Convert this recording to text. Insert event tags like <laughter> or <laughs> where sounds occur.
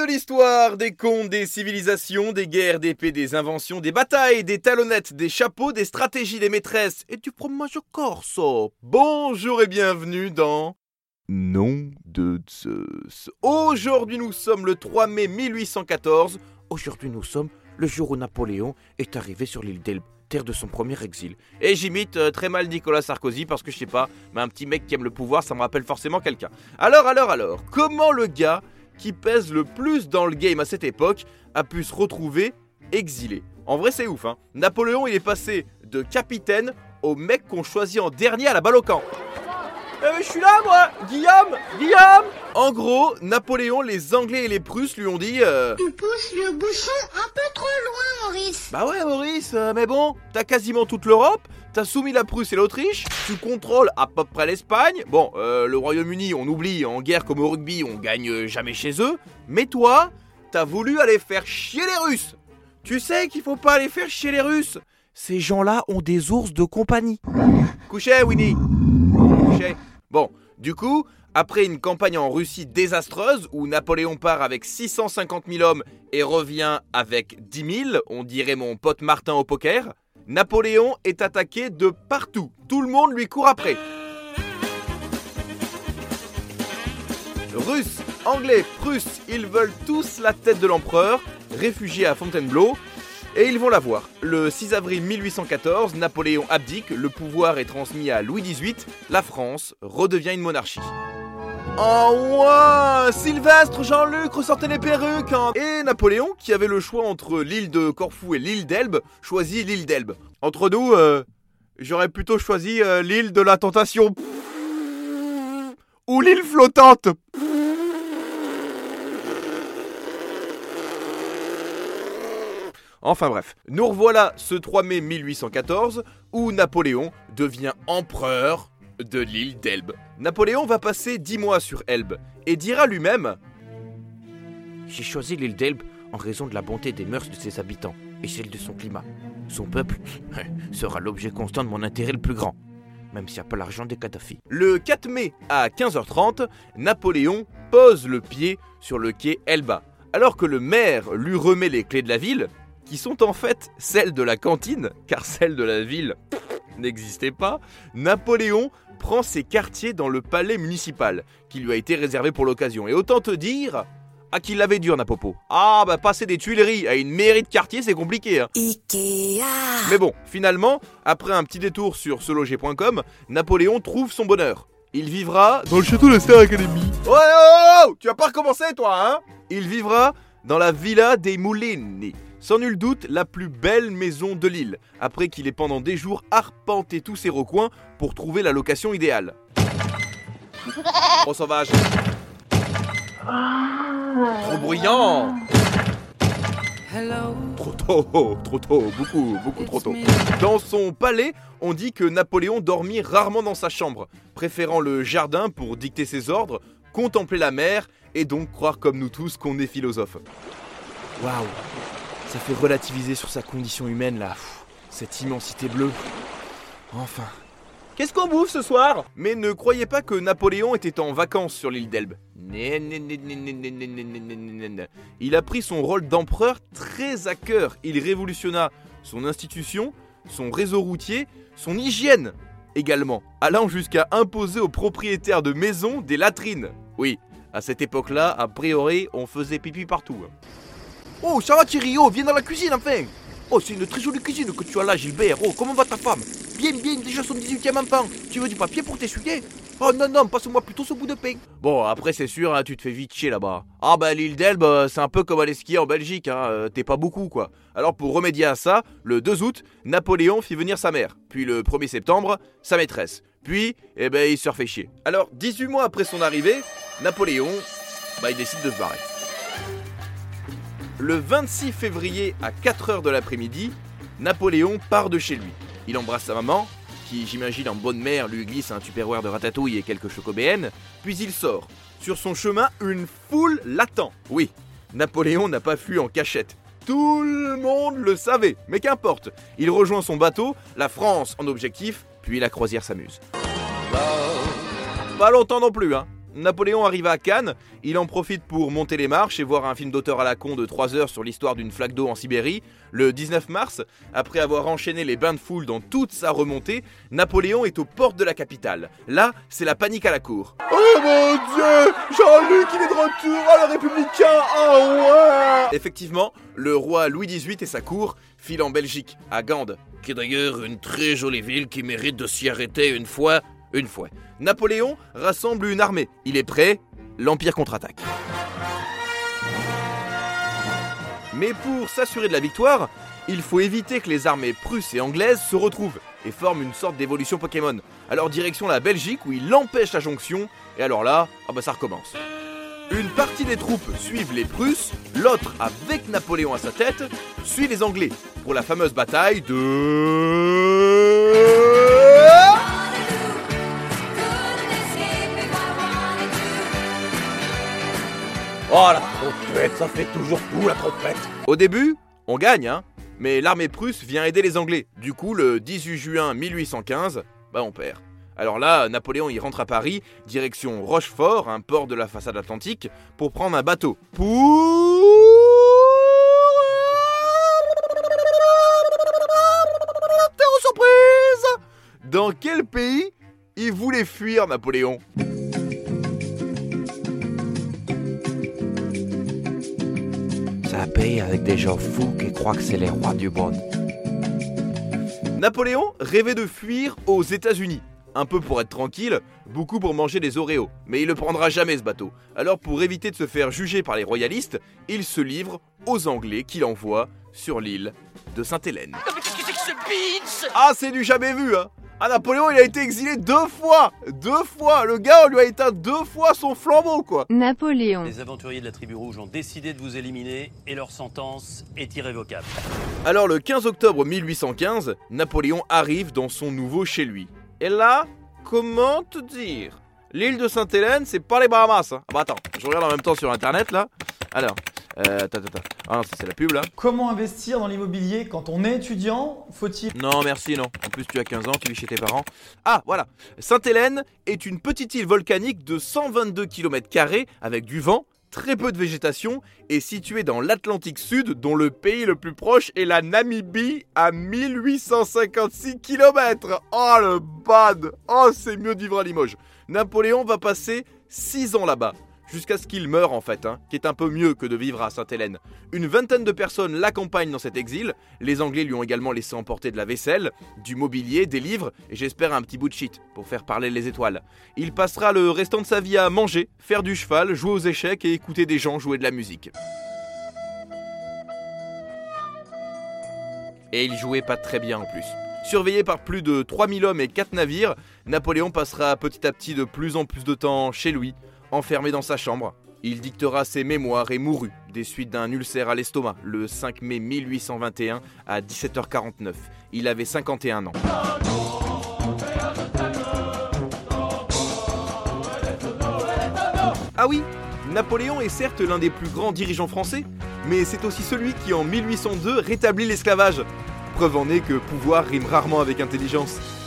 de l'histoire, des contes, des civilisations, des guerres, des paix, des inventions, des batailles, des talonnettes, des chapeaux, des stratégies, des maîtresses et du fromage corso. Bonjour et bienvenue dans Nom de Zeus. Aujourd'hui nous sommes le 3 mai 1814. Aujourd'hui nous sommes le jour où Napoléon est arrivé sur l'île d'Elbe terre de son premier exil. Et j'imite euh, très mal Nicolas Sarkozy parce que je sais pas, mais un petit mec qui aime le pouvoir, ça me rappelle forcément quelqu'un. Alors, alors, alors, comment le gars qui pèse le plus dans le game à cette époque a pu se retrouver exilé. En vrai, c'est ouf, hein. Napoléon, il est passé de capitaine au mec qu'on choisit en dernier à la balle au camp. Euh, je suis là, moi. Guillaume Guillaume. En gros, Napoléon, les Anglais et les Prusses lui ont dit euh... Tu pousses le bouchon un peu trop loin, Maurice. Bah ouais, Maurice, euh, mais bon, t'as quasiment toute l'Europe, t'as soumis la Prusse et l'Autriche, tu contrôles à peu près l'Espagne. Bon, euh, le Royaume-Uni, on oublie, en guerre comme au rugby, on gagne jamais chez eux. Mais toi, t'as voulu aller faire chier les Russes Tu sais qu'il faut pas aller faire chier les Russes Ces gens-là ont des ours de compagnie. Couchez, Winnie Couchez Bon, du coup, après une campagne en Russie désastreuse où Napoléon part avec 650 000 hommes et revient avec 10 000, on dirait mon pote Martin au poker, Napoléon est attaqué de partout. Tout le monde lui court après. Russes, Anglais, Prusses, ils veulent tous la tête de l'empereur, réfugié à Fontainebleau, et ils vont la voir. Le 6 avril 1814, Napoléon abdique, le pouvoir est transmis à Louis XVIII, la France redevient une monarchie. Oh ouais Sylvestre, Jean-Luc, ressortez les perruques hein. Et Napoléon, qui avait le choix entre l'île de Corfou et l'île d'Elbe, choisit l'île d'Elbe. Entre nous, euh, j'aurais plutôt choisi euh, l'île de la Tentation. Ou l'île flottante. Enfin bref, nous revoilà ce 3 mai 1814 où Napoléon devient empereur de l'île d'Elbe. Napoléon va passer 10 mois sur Elbe et dira lui-même J'ai choisi l'île d'Elbe en raison de la bonté des mœurs de ses habitants et celle de son climat. Son peuple <laughs> sera l'objet constant de mon intérêt le plus grand, même s'il n'y a pas l'argent des Kadhafi. Le 4 mai à 15h30, Napoléon pose le pied sur le quai Elba. Alors que le maire lui remet les clés de la ville, qui sont en fait celles de la cantine, car celles de la ville <laughs> n'existait pas, Napoléon prend ses quartiers dans le palais municipal, qui lui a été réservé pour l'occasion. Et autant te dire... Ah, qu'il l'avait dur, Napopo. Ah, bah passer des Tuileries à une mairie de quartier, c'est compliqué. Hein. Ikea Mais bon, finalement, après un petit détour sur seloger.com, Napoléon trouve son bonheur. Il vivra dans le château de Star Academy. Ouais, oh, oh, tu vas pas recommencer, toi, hein? Il vivra dans la Villa dei Mulini. Sans nul doute, la plus belle maison de l'île, après qu'il ait pendant des jours arpenté tous ses recoins pour trouver la location idéale. Trop sauvage. Trop bruyant. Trop tôt, trop tôt, beaucoup, beaucoup trop tôt. Dans son palais, on dit que Napoléon dormit rarement dans sa chambre, préférant le jardin pour dicter ses ordres, contempler la mer et donc croire comme nous tous qu'on est philosophe. Waouh, ça fait relativiser sur sa condition humaine là, Pff, cette immensité bleue. Enfin. Qu'est-ce qu'on bouffe ce soir Mais ne croyez pas que Napoléon était en vacances sur l'île d'Elbe. Il a pris son rôle d'empereur très à cœur. Il révolutionna son institution, son réseau routier, son hygiène également, allant jusqu'à imposer aux propriétaires de maisons des latrines. Oui, à cette époque-là, a priori, on faisait pipi partout. Oh, ça va Thierry Oh, viens dans la cuisine enfin Oh, c'est une très jolie cuisine que tu as là, Gilbert. Oh, comment va ta femme? Bien, bien, déjà son 18e enfant. Tu veux du papier pour t'essuyer? Oh non, non, passe-moi plutôt ce bout de pain. Bon, après, c'est sûr, hein, tu te fais vite chier là-bas. Ah bah, l'île d'Elbe, euh, c'est un peu comme aller skier en Belgique, hein, euh, t'es pas beaucoup, quoi. Alors, pour remédier à ça, le 2 août, Napoléon fit venir sa mère. Puis le 1er septembre, sa maîtresse. Puis, eh ben, il se refait chier. Alors, 18 mois après son arrivée, Napoléon, bah, il décide de se barrer. Le 26 février à 4h de l'après-midi, Napoléon part de chez lui. Il embrasse sa maman, qui j'imagine en bonne mère lui glisse un tupperware de ratatouille et quelques chocobéennes, puis il sort. Sur son chemin, une foule l'attend. Oui, Napoléon n'a pas fui en cachette. Tout le monde le savait, mais qu'importe. Il rejoint son bateau, la France en objectif, puis la croisière s'amuse. Pas longtemps non plus, hein. Napoléon arrive à Cannes, il en profite pour monter les marches et voir un film d'auteur à la con de 3 heures sur l'histoire d'une flaque d'eau en Sibérie. Le 19 mars, après avoir enchaîné les bains de foule dans toute sa remontée, Napoléon est aux portes de la capitale. Là, c'est la panique à la cour. Oh mon dieu Jean-Luc, il est de retour à le républicain Ah ouais Effectivement, le roi Louis XVIII et sa cour filent en Belgique, à Gand, qui est d'ailleurs une très jolie ville qui mérite de s'y arrêter une fois une fois. Napoléon rassemble une armée. Il est prêt, l'Empire contre-attaque. Mais pour s'assurer de la victoire, il faut éviter que les armées prusses et anglaises se retrouvent et forment une sorte d'évolution Pokémon. Alors direction la Belgique où il empêche la jonction, et alors là, ah bah ça recommence. Une partie des troupes suivent les Prusses, l'autre, avec Napoléon à sa tête, suit les Anglais pour la fameuse bataille de... ça fait toujours tout la trompette Au début, on gagne, hein, mais l'armée prusse vient aider les Anglais. Du coup, le 18 juin 1815, bah on perd. Alors là, Napoléon il rentre à Paris, direction Rochefort, un port de la façade atlantique, pour prendre un bateau. Pour... Surprise Dans quel pays il voulait fuir Napoléon? Avec des gens fous qui croient que c'est les rois du monde. Napoléon rêvait de fuir aux États-Unis. Un peu pour être tranquille, beaucoup pour manger des Oreos. Mais il ne prendra jamais ce bateau. Alors pour éviter de se faire juger par les royalistes, il se livre aux Anglais qu'il envoie sur l'île de Sainte-Hélène. Ah, c'est du jamais vu, hein ah, Napoléon, il a été exilé deux fois Deux fois Le gars, on lui a éteint deux fois son flambeau, quoi Napoléon. Les aventuriers de la tribu rouge ont décidé de vous éliminer et leur sentence est irrévocable. Alors, le 15 octobre 1815, Napoléon arrive dans son nouveau chez lui. Et là, comment te dire? L'île de Sainte-Hélène, c'est pas les Bahamas. Hein. Ah bah attends, je regarde en même temps sur internet là. Alors, euh, attends, attends. Ah non, ça, c'est la pub là. Comment investir dans l'immobilier quand on est étudiant? Faut-il Non, merci, non. En plus, tu as 15 ans, tu vis chez tes parents. Ah, voilà. Sainte-Hélène est une petite île volcanique de 122 km avec du vent, très peu de végétation et située dans l'Atlantique Sud, dont le pays le plus proche est la Namibie à 1856 km. Oh le bad Oh, c'est mieux de vivre à Limoges. Napoléon va passer 6 ans là-bas jusqu'à ce qu'il meure en fait, hein, qui est un peu mieux que de vivre à Sainte-Hélène. Une vingtaine de personnes l'accompagnent dans cet exil, les Anglais lui ont également laissé emporter de la vaisselle, du mobilier, des livres, et j'espère un petit bout de shit, pour faire parler les étoiles. Il passera le restant de sa vie à manger, faire du cheval, jouer aux échecs et écouter des gens jouer de la musique. Et il jouait pas très bien en plus. Surveillé par plus de 3000 hommes et 4 navires, Napoléon passera petit à petit de plus en plus de temps chez lui, Enfermé dans sa chambre, il dictera ses mémoires et mourut des suites d'un ulcère à l'estomac le 5 mai 1821 à 17h49. Il avait 51 ans. Ah oui, Napoléon est certes l'un des plus grands dirigeants français, mais c'est aussi celui qui en 1802 rétablit l'esclavage. Preuve en est que pouvoir rime rarement avec intelligence.